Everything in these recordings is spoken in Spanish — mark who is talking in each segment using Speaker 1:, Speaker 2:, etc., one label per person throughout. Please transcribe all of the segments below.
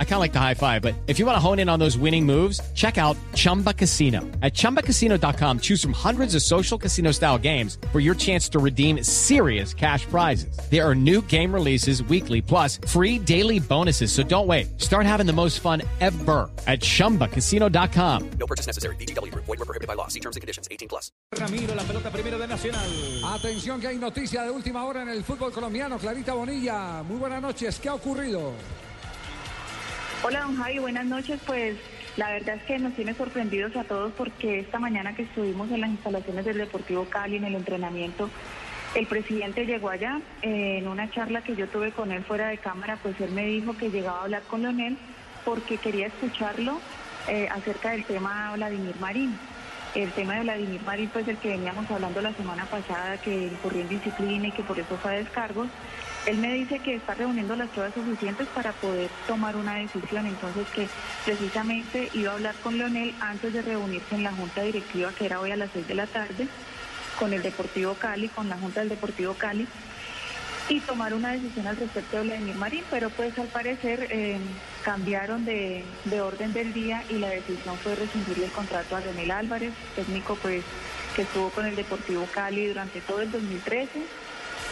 Speaker 1: I kind of like the high five, but if you want to hone in on those winning moves, check out Chumba Casino. At chumbacasino.com, choose from hundreds of social casino style games for your chance to redeem serious cash prizes. There are new game releases weekly, plus free daily bonuses. So don't wait. Start having the most fun ever at chumbacasino.com.
Speaker 2: No purchase necessary. BGW. Void were prohibited by law. See terms and conditions. 18 plus.
Speaker 3: Ramiro, la pelota primero de Nacional.
Speaker 4: Atención que hay noticia de última hora en el fútbol colombiano. Clarita Bonilla, muy buenas noches. ¿Qué ha ocurrido?
Speaker 5: Hola, don Javi, buenas noches. Pues la verdad es que nos tiene sorprendidos a todos porque esta mañana que estuvimos en las instalaciones del Deportivo Cali en el entrenamiento, el presidente llegó allá. eh, en una charla que yo tuve con él fuera de cámara, pues él me dijo que llegaba a hablar con Leonel porque quería escucharlo eh, acerca del tema Vladimir Marín. El tema de Vladimir Marín, pues el que veníamos hablando la semana pasada, que incurrió en disciplina y que por eso fue a descargos. Él me dice que está reuniendo las pruebas suficientes para poder tomar una decisión, entonces que precisamente iba a hablar con Leonel antes de reunirse en la junta directiva, que era hoy a las seis de la tarde, con el Deportivo Cali, con la junta del Deportivo Cali, y tomar una decisión al respecto de Vladimir Marín, pero pues al parecer eh, cambiaron de, de orden del día y la decisión fue rescindirle el contrato a Leonel Álvarez, técnico pues que estuvo con el Deportivo Cali durante todo el 2013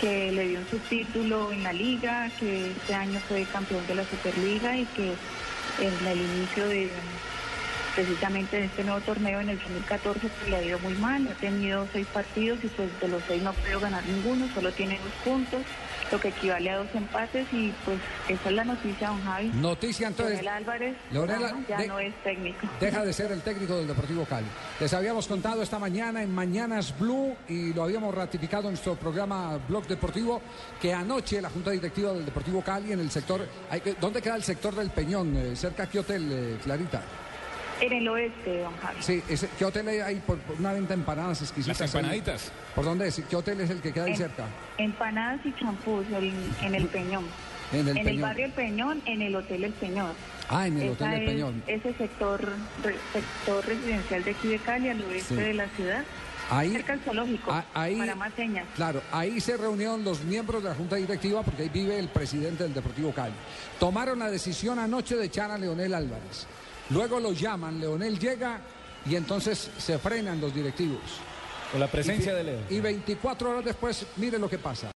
Speaker 5: que le dio un subtítulo en la liga, que este año fue campeón de la Superliga y que en el inicio de precisamente de este nuevo torneo en el 2014 pues, le ha ido muy mal, ha tenido seis partidos y pues de los seis no ha podido ganar ninguno, solo tiene dos puntos, lo que equivale a dos empates y pues esa es la noticia, don Javi.
Speaker 4: Noticia entonces.
Speaker 5: Leonel Álvarez ya
Speaker 4: de-
Speaker 5: no es técnico.
Speaker 4: Deja de ser el técnico del Deportivo Cali. Les habíamos contado esta mañana en Mañanas Blue y lo habíamos ratificado en nuestro programa Blog Deportivo que anoche la Junta Directiva del Deportivo Cali en el sector... ¿Dónde queda el sector del Peñón? Eh, ¿Cerca a qué hotel, eh, Clarita?
Speaker 5: En el oeste, don Javi.
Speaker 4: Sí, ese- ¿qué hotel hay ahí por, por una venta de empanadas exquisitas?
Speaker 3: Las
Speaker 4: ahí?
Speaker 3: empanaditas.
Speaker 4: ¿Por dónde es? ¿Qué hotel es el que queda ahí
Speaker 5: En-
Speaker 4: cerca?
Speaker 5: Empanadas y champús el- en el Peñón.
Speaker 4: En el
Speaker 5: en
Speaker 4: Peñón.
Speaker 5: el barrio El Peñón, en el Hotel El Peñón.
Speaker 4: Ah, en el
Speaker 5: Esa
Speaker 4: Hotel El
Speaker 5: es-
Speaker 4: Peñón.
Speaker 5: Ese sector, re- sector residencial de aquí de Cali, al oeste
Speaker 4: Sí.
Speaker 5: de la ciudad,
Speaker 4: Ahí,
Speaker 5: cerca del zoológico,
Speaker 4: Ah, ahí-
Speaker 5: para más señas.
Speaker 4: Claro, ahí se reunieron los miembros de la Junta Directiva porque ahí vive el presidente del Deportivo Cali. Tomaron la decisión anoche de echar a Leonel Álvarez. Luego lo llaman, Leonel llega y entonces se frenan los directivos.
Speaker 3: Con la presencia de Leo.
Speaker 4: Y 24 horas después, mire lo que pasa.